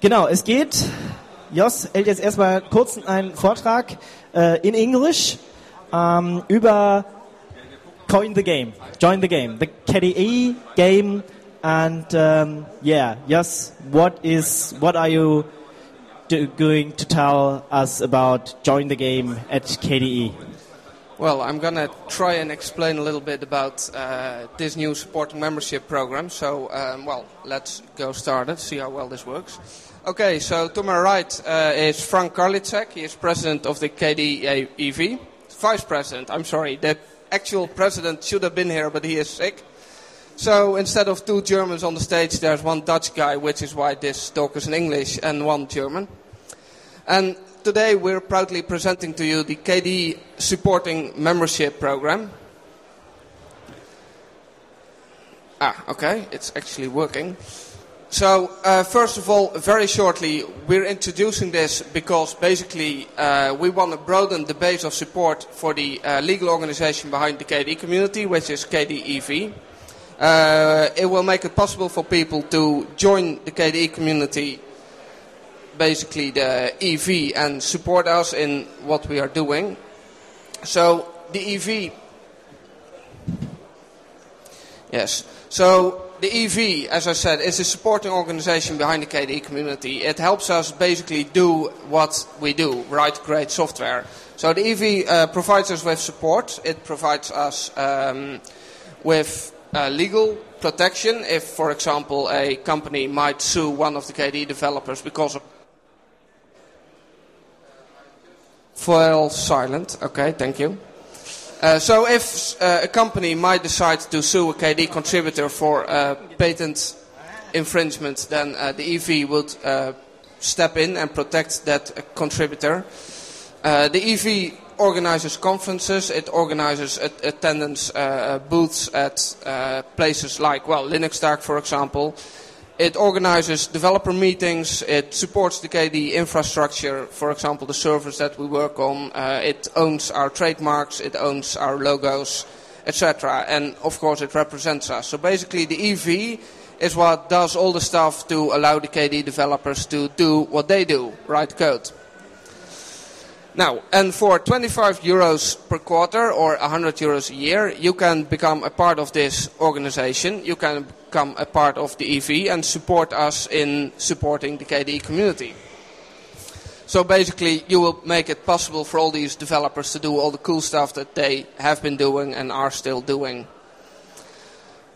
Genau, es geht. Jos hält jetzt erstmal kurz einen Vortrag äh, in Englisch ähm, über Join the Game, Join the Game, the KDE game, and um, yeah, Jos, what is what are you do, going to tell us about Join the Game at KDE? Well, I'm going to try and explain a little bit about uh, this new supporting membership program. So, um, well, let's go started, see how well this works. Okay, so to my right uh, is Frank Karlitschek. He is president of the KDEV. Vice president, I'm sorry. The actual president should have been here, but he is sick. So instead of two Germans on the stage, there's one Dutch guy, which is why this talk is in English, and one German. And today we're proudly presenting to you the KDE supporting membership program. Ah, okay, it's actually working. So, uh, first of all, very shortly, we're introducing this because basically uh, we want to broaden the base of support for the uh, legal organization behind the KDE community, which is KDEV. Uh, it will make it possible for people to join the KDE community, basically the EV, and support us in what we are doing. So, the EV. Yes. So, the EV, as I said, is a supporting organization behind the KDE community. It helps us basically do what we do, write great software. So the EV uh, provides us with support. It provides us um, with uh, legal protection if, for example, a company might sue one of the KDE developers because of File silent. Okay, thank you. Uh, so if uh, a company might decide to sue a KDE contributor for uh, patent infringement, then uh, the EV would uh, step in and protect that contributor. The EV organizes conferences, it organizes attendance booths at places like, well, Linuxdag, for example. It organizes developer meetings, it supports the KDE infrastructure, for example, the servers that we work on. Uh, it owns our trademarks, it owns our logos, etc. And of course, it represents us. So basically, the EV is what does all the stuff to allow the KDE developers to do what they do write code. Now, and for 25 euros per quarter or 100 euros a year, you can become a part of this organization. You can become a part of the EV and support us in supporting the KDE community. So basically, you will make it possible for all these developers to do all the cool stuff that they have been doing and are still doing.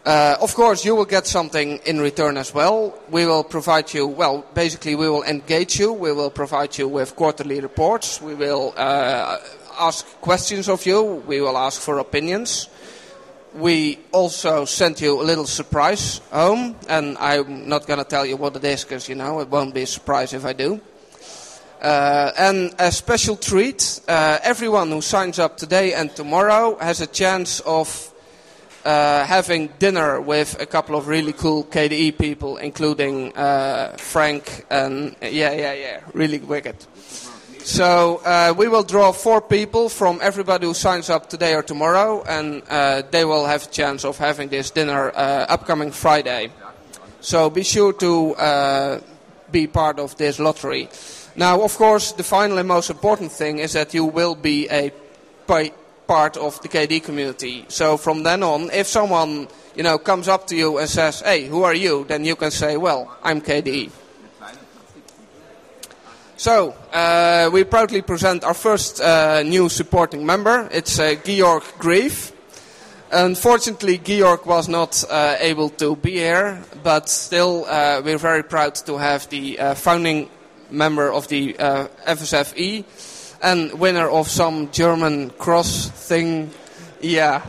Uh, of course, you will get something in return as well. We will provide you, well, basically, we will engage you. We will provide you with quarterly reports. We will uh, ask questions of you. We will ask for opinions. We also sent you a little surprise home, and I'm not going to tell you what it is because, you know, it won't be a surprise if I do. Uh, and a special treat uh, everyone who signs up today and tomorrow has a chance of uh, having dinner with a couple of really cool KDE people, including uh, Frank and yeah, yeah, yeah, really wicked. So uh, we will draw four people from everybody who signs up today or tomorrow, and uh, they will have a chance of having this dinner uh, upcoming Friday. So be sure to uh, be part of this lottery. Now, of course, the final and most important thing is that you will be a part of the KDE community. So from then on, if someone you know comes up to you and says, "Hey, who are you?" then you can say, "Well, I'm KDE." So uh, we proudly present our first uh, new supporting member. It's uh, Georg Greve. Unfortunately, Georg was not uh, able to be here, but still, uh, we're very proud to have the uh, founding member of the FSFE and winner of some German cross thing. Yeah.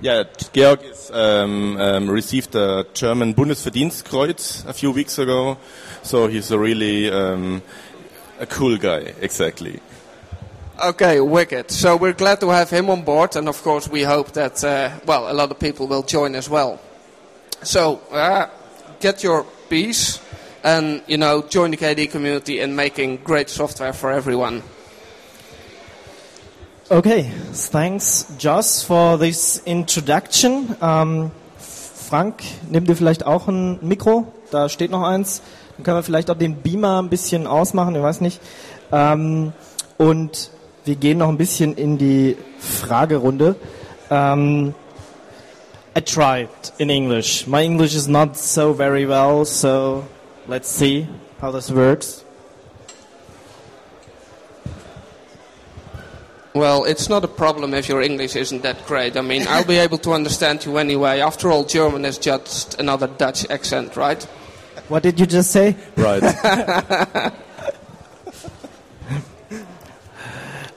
Yeah, Georg is, um, um, received the German Bundesverdienstkreuz a few weeks ago, so he's a really um, a cool guy, exactly. Okay, wicked. So we're glad to have him on board, and of course we hope that uh, well a lot of people will join as well. So uh, get your piece and you know join the KDE community in making great software for everyone. Okay, thanks, Joss, for this introduction. Um, Frank, nimm dir vielleicht auch ein Mikro. Da steht noch eins. Dann können wir vielleicht auch den Beamer ein bisschen ausmachen, ich weiß nicht. Ähm, und wir gehen noch ein bisschen in die Fragerunde. Um, I tried in English. My English is not so very well, so let's see how this works. Well, it's not a problem if your English isn't that great. I mean, I'll be able to understand you anyway. After all, German is just another Dutch accent, right? What did you just say? Right.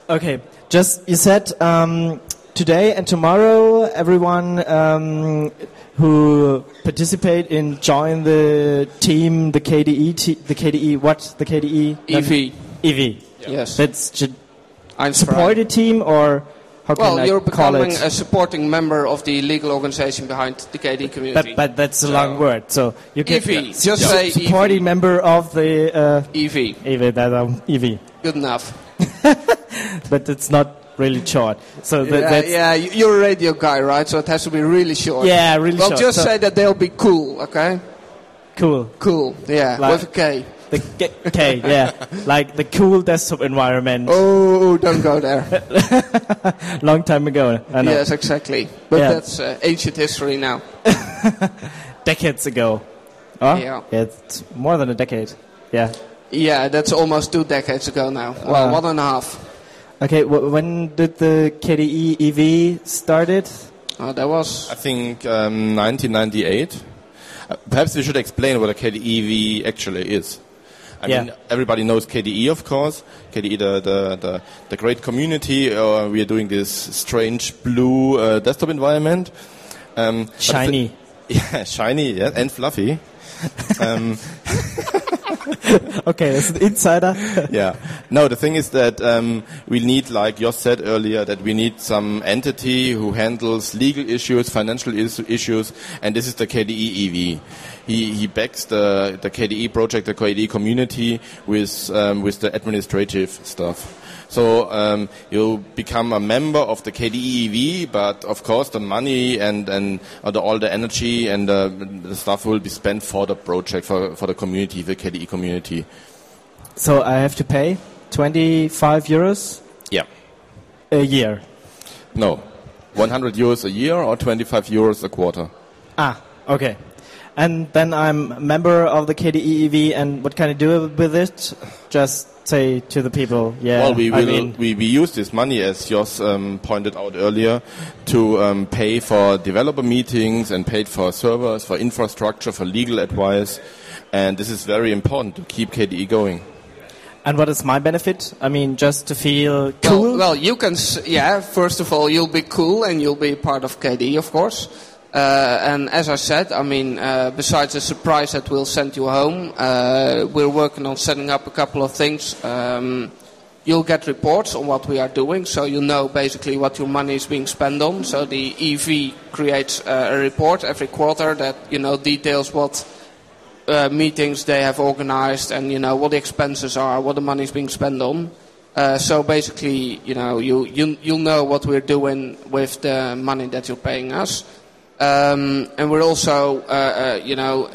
Okay, just you said um, today and tomorrow, everyone um, who participate in join the team, the KDE, te- the KDE, what the KDE? EV. EV. Yes. That's ju- I'm supported team or how can Well, I you're call becoming it? a supporting member of the legal organization behind the KDE community. but, but that's a long word, so you can EV, just say supporting EV. member of the uh, EV, EV, that um, EV, good enough. but it's not really short. So that, yeah, that's yeah, you- you're a radio guy, right? So it has to be really short. Yeah, really well, short. just So- say that they'll be cool, okay? cool. Cool, yeah, Like- with a K. The, ge- okay, yeah, like the cool desktop environment. Oh, don't go there. Long time ago, I know. yes, exactly. But Yeah. that's uh, ancient history now. Decades ago. Oh? Yeah. it's more than a decade. Yeah. Yeah, that's almost two decades ago now. Well, Uh. one and a half. Okay, w- when did the KDE EV started? Oh, that was I think um, 1998. Uh, perhaps we should explain what a KDE EV actually is. I Yeah. mean, everybody knows KDE, of course. KDE, the the, the, the great community. Uh, we are doing this strange blue uh, desktop environment. Um, Shiny. yeah, shiny, yeah, and fluffy. um, Okay, that's an insider. yeah. No, the thing is that um, we need, like Jos said earlier, that we need some entity who handles legal issues, financial is- issues, and this is the KDE EV. He, he backs the, the KDE project, the KDE community, with um, with the administrative stuff. So um, you become a member of the KDE EV, but of course the money and and uh, the, all the energy and uh, the stuff will be spent for the project, for for the community, the KDE community. so I have to pay 25 euros Yeah. a year. No. 100 euros a year or 25 euros a quarter? Ah, okay. And then I'm a member of the KDEEV, and what can I do with it? Just say to the people, yeah. well, we I will mean, we, we use this money, as Jos um, pointed out earlier, to um, pay for developer meetings and paid for servers, for infrastructure, for legal advice, and this is very important to keep KDE going. and what is my benefit? I mean, just to feel cool. well, you can, s- yeah, first of all, you'll be cool and you'll be part of KDE, of course. Uh, and as I said, I mean, uh, besides the surprise that we'll send you home, uh, we're working on setting up a couple of things. Um, you'll get reports on what we are doing, so you know basically what your money is being spent on. So the EV creates uh, a report every quarter that, you know, details what uh, meetings they have organized and you know what the expenses are, what the money is being spent on. Uh, so basically, you know, you, you you'll know what we're doing with the money that you're paying us, um, and we're also, uh, uh, you know,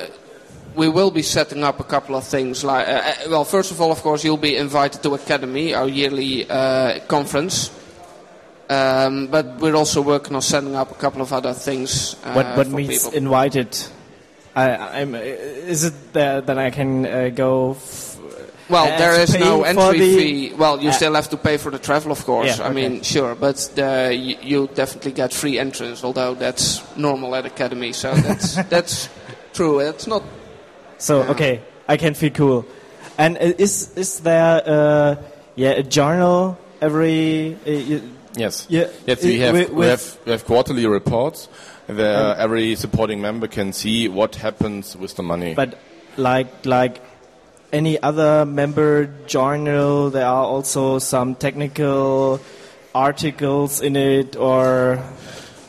we will be setting up a couple of things. Like, uh, uh, well, first of all, of course, you'll be invited to Akademy, our yearly uh, conference. Um, but we're also working on setting up a couple of other things. Uh, what what means people. invited? I, I'm. Is it that, that I can uh, go? F- Well, uh, there is no entry the- fee. Well, you Uh, still have to pay for the travel, of course. Yeah, I okay. mean, sure, but the, you, you definitely get free entrance. Although that's normal at Akademy, so that's that's true. It's not. So Yeah. okay, I can feel cool. And uh, is is there uh, yeah a journal every? Uh, Yes. Yeah, Yes, we have with- we have we have quarterly reports where every supporting member can see what happens with the money. but like like any other member journal, there are also some technical articles in it or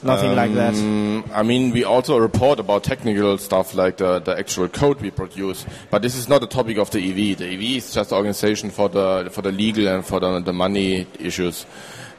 nothing like that. Um, I mean, we also report about technical stuff like the, the actual code we produce, but this is not a topic of the EV. The EV is just organization for the for the legal and for the, the money issues.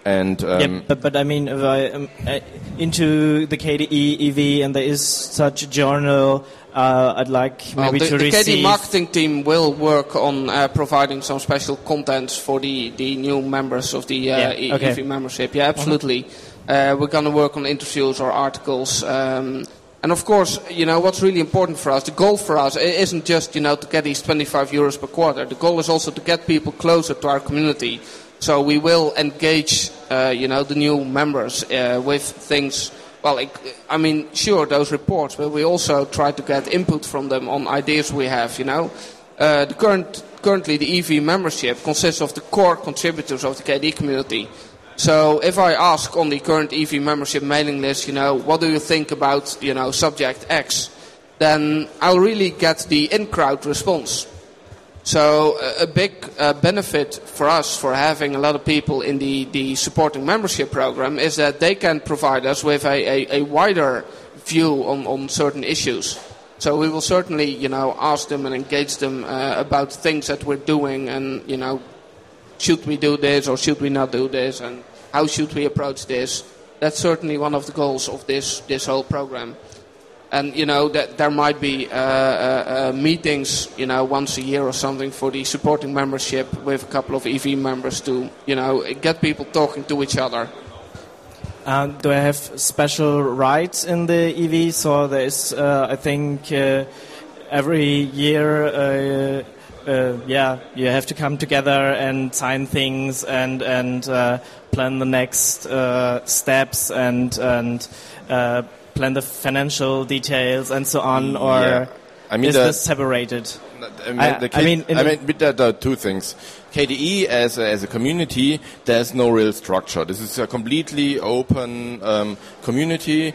And um, yeah, but but I mean, if I um, uh, into the KDE EV and there is such a journal, uh, I'd like Well, maybe the, to the receive. KDE marketing team will work on uh, providing some special content for the, the new members of the uh, Yeah, okay. EV membership. Yeah, absolutely. Uh, we're going to work on interviews or articles. Um, and of course, you know, what's really important for us, the goal for us isn't just, you know, to get these 25 euros per quarter. The goal is also to get people closer to our community. So we will engage, uh, you know, the new members uh, with things well, I, mean, sure, those reports, but we also try to get input from them on ideas we have, you know. Uh, the current, currently, the EV membership consists of the core contributors of the KDE community. So if I ask on the current EV membership mailing list, you know, what do you think about, you know, subject X, then I'll really get the in-crowd response. So a, big uh, benefit for us for having a lot of people in the, the supporting membership program is that they can provide us with a, a, a wider view on, on certain issues. So we will certainly, you know, ask them and engage them uh, about things that we're doing and, you know, should we do this or should we not do this and how should we approach this. That's certainly one of the goals of this, this whole program and you know that there might be uh, uh, uh, meetings, you know, once a year or something for the supporting membership with a couple of EV members to, you know, get people talking to each other. Uh, do I have special rights in the EV? So there is, uh, I think, uh, every year, yeah, you have to come together and sign things and and plan the next steps and and plan the financial details and so on. Or Yeah. I mean, is the- this separated? I mean, I- mean, I mean, there are two things. KDE as a, as a community, there's no real structure. This is a completely open um, community.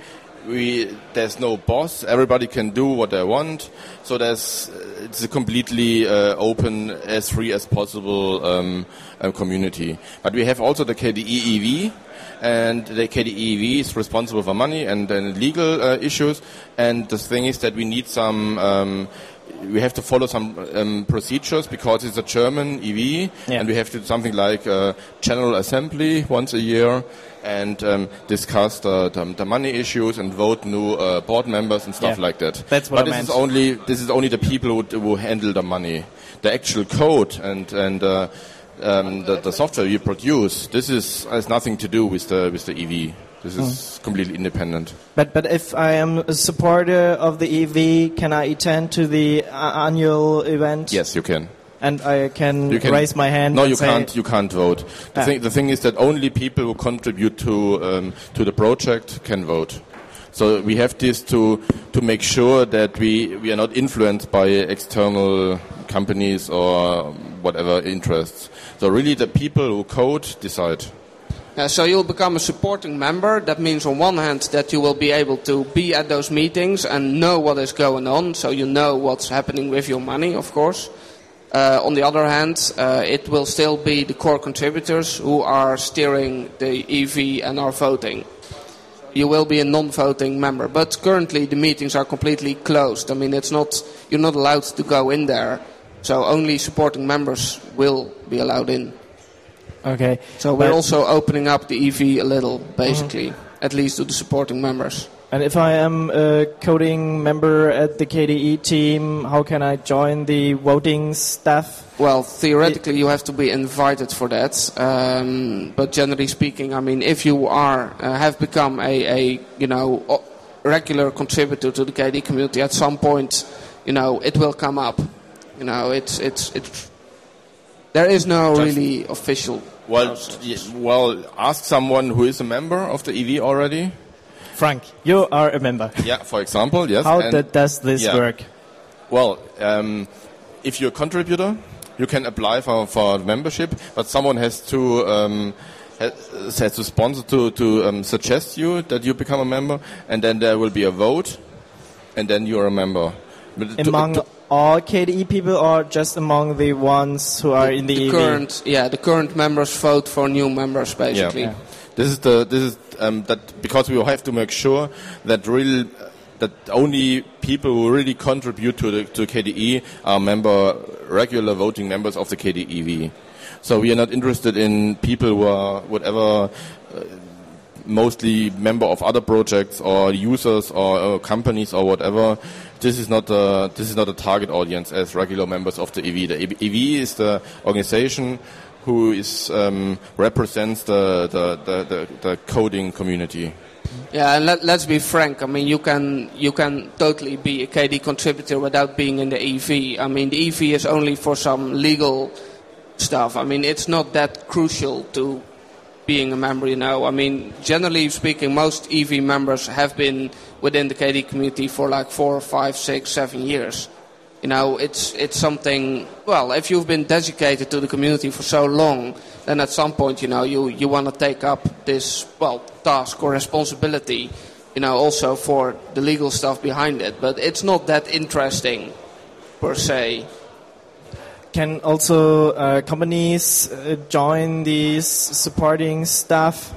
We there's no boss. Everybody can do what they want. So there's it's a completely uh, open, as free as possible um, uh, community. But we have also the KDE EV, and the KDEV is responsible for money and then legal uh, issues. And the thing is that we need some. Um, we have to follow some um, procedures because it's a German EV, Yeah. and we have to do something like uh, general assembly once a year and um, discuss the, the, the money issues and vote new uh, board members and stuff Yeah. like that. That's what but I this is only this is only the people who, who handle the money, the actual code and and. Uh, um, the, the software you produce, this is has nothing to do with the with the EV. This is completely independent. But but if I am a supporter of the EV, can I attend to the uh, annual event? Yes, you can. And I can, You can raise my hand. No, and you say, can't. You can't vote. The, Ah. thing, the thing is that only people who contribute to um, to the project can vote. So we have this to to make sure that we we are not influenced by external companies or whatever interests. So really, the people who code decide. Uh, so you'll become a supporting member. That means, on one hand, that you will be able to be at those meetings and know what is going on, so you know what's happening with your money, of course. Uh, on the other hand, uh, it will still be the core contributors who are steering the EV and are voting. You will be a non-voting member, but currently the meetings are completely closed. I mean, it's not you're not allowed to go in there, so only supporting members will be allowed in. Okay. So we're But- also opening up the EV a little, basically, at least to the supporting members. And if I am a coding member at the KDE team, how can I join the voting staff? Well, theoretically, you have to be invited for that. Um, but generally speaking, I mean, if you are uh, have become a, a you know regular contributor to the KDE community, at some point, you know, it will come up. You know, it's it's it's. There is no Just- really official. Well, well, ask someone who is a member of the EV already. Frank, you are a member. Yeah, for example, yes. How and- does this yeah. work? Well, um, if you're a contributor, you can apply for, for membership, but someone has to um, has, has to sponsor to to um, suggest you that you become a member, and then there will be a vote, and then you're a member. But to- Among to- all KDE people or just among the ones who are in the, the EV? current, yeah, the current members vote for new members, basically. yeah. basically. This is the this is um, that because we have to make sure that real that only people who really contribute to the to KDE are member regular voting members of the KDEV. So we are not interested in people who are whatever. Uh, mostly member of other projects or users or uh, companies or whatever. This is not a, this is not a target audience as regular members of the EV. The EV is the organization who is um, represents the, the, the, the, coding community. Yeah, and let, let's be frank. I mean, you can you can totally be a KDE contributor without being in the EV. I mean, the EV is only for some legal stuff. I mean, it's not that crucial to being a member. You know, I mean, generally speaking, most EV members have been within the KDE community for like four, five, six, seven years. You know, it's it's something. Well, if you've been dedicated to the community for so long, then at some point, you know, you you want to take up this well task or responsibility. You know, also for the legal stuff behind it. But it's not that interesting, per se. Can also uh, companies uh, join these supporting stuff?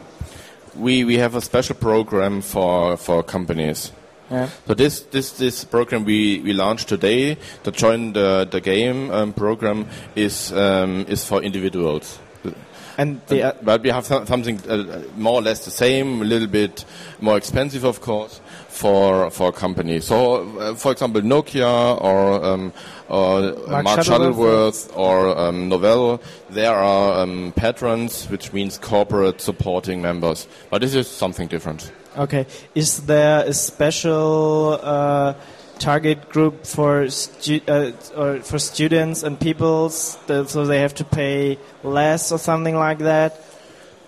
We we have a special program for for companies. Yeah. So this this this program we, we launched today to join the the game um, program is um, is for individuals. And the, uh, but we have some- something uh, more or less the same, a little bit more expensive, of course, for for companies. So, uh, for example, Nokia or um, or Mark Mark, Shuttleworth. Shuttleworth or um, Novell, there are um, patrons, which means corporate supporting members. But this is something different. okay, is there a special uh, target group for stu- uh, or for students and peoples, so they have to pay less or something like that?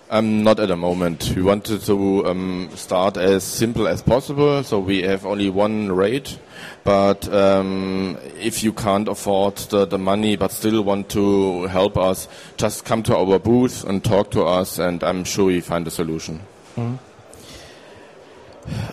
Um, not at the moment. We wanted to um, start as simple as possible, so we have only one rate. But um, if you can't afford the, the money but still want to help us, just come to our booth and talk to us, and I'm sure we find a solution.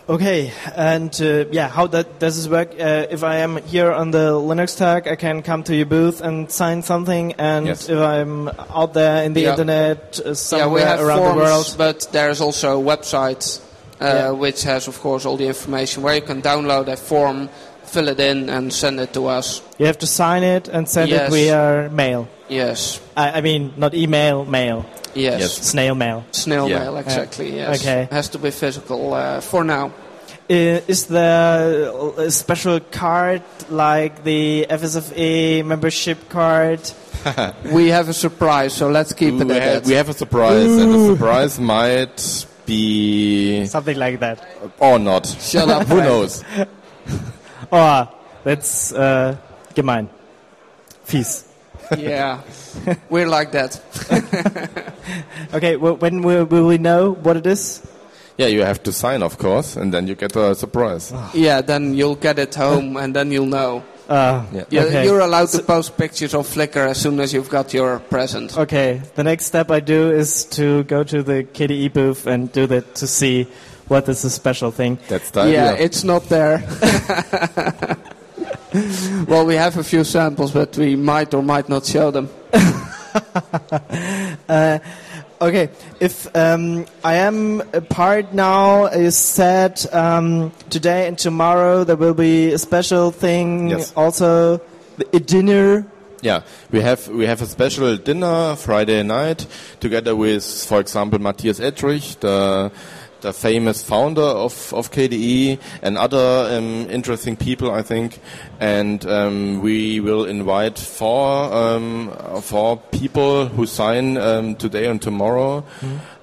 Okay, and uh, yeah, how that does this work? Uh, if I am here on the Linux Tag, I can come to your booth and sign something, and Yes. if I'm out there in the Yeah. internet uh, yeah, somewhere we have around forms, the world, but there's also a website uh, Yeah. which has, of course, all the information where you can download a form, fill it in, and send it to us. you have to sign it and send Yes. it via mail. Yes, I, I mean, not email, mail, yes. Yes. snail mail. Snail Yeah. mail, exactly. Yes. Okay. Has to be physical uh, for now. Uh, is there a special card like the FSFE membership card? we have a surprise, so let's keep it we, have, we have a surprise, and the surprise might be Something like that. or not. Shut up, Who knows? Oh, that's uh, gemein. Fies. yeah, we're like that. Okay, well, when will, will we know what it is? Yeah, you have to sign, of course, and then you get a surprise. Yeah, then you'll get it home, and then you'll know. Uh, Yeah. Yeah, Okay. You're allowed to post pictures on Flickr as soon as you've got your present. Okay, the next step I do is to go to the KDE booth and do that to see what is the special thing. That's the Yeah, idea. it's not there. well, we have a few samples, but we might or might not show them. Uh, okay, if um, I am a part now, is said um, today and tomorrow there will be a special thing. Yes. Also, a dinner. Yeah, we have we have a special dinner Friday night together with, for example, Matthias Ettrich, the the famous founder of, of KDE, and other um, interesting people, I think. And um, we will invite four um, four people who sign um, today and tomorrow.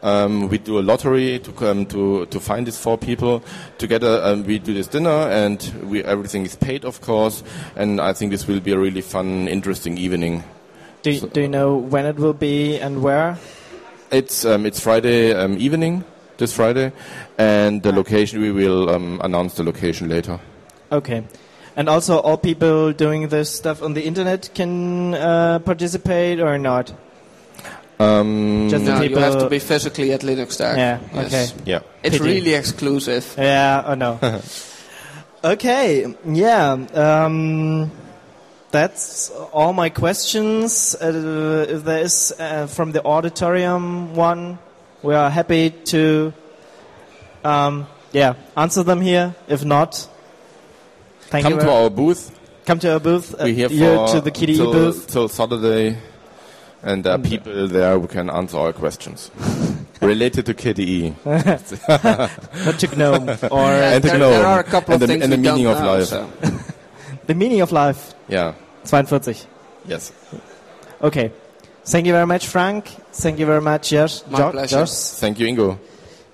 Um, we do a lottery to come to to find these four people. Together, um, we do this dinner, and we everything is paid, of course. And I think this will be a really fun, interesting evening. Do, do you know when it will be and where? It's um, it's Friday um, evening, this Friday, and the location we will um, announce the location later. Okay. And also, all people doing this stuff on the internet can uh, participate or not? Um, Just No, the you have to be physically at Linux Tag. Yeah, Yes. okay. yeah. It's Pity. really exclusive. Yeah, oh no. okay, yeah. Um, that's all my questions. Uh, if there is uh, from the auditorium one, we are happy to, um, yeah, answer them here. If not, thank Come you. to our booth. come to our booth. Uh, We're here here for to the KDE till, booth. till Saturday and there are people there who can answer all questions related to KDE Not to GNOME or and to there, GNOME there are a couple and of the, things and the meaning of life. so. the meaning of life. Yeah. 42. Yes. Okay. Thank you very much, Frank. Thank you very much, Josh. My Jo- pleasure. Josh. Thank you, Ingo.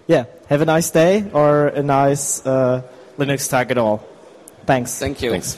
Yeah. Have a nice day or a nice uh, Linux tag at all. Thanks. Thank you. Thanks.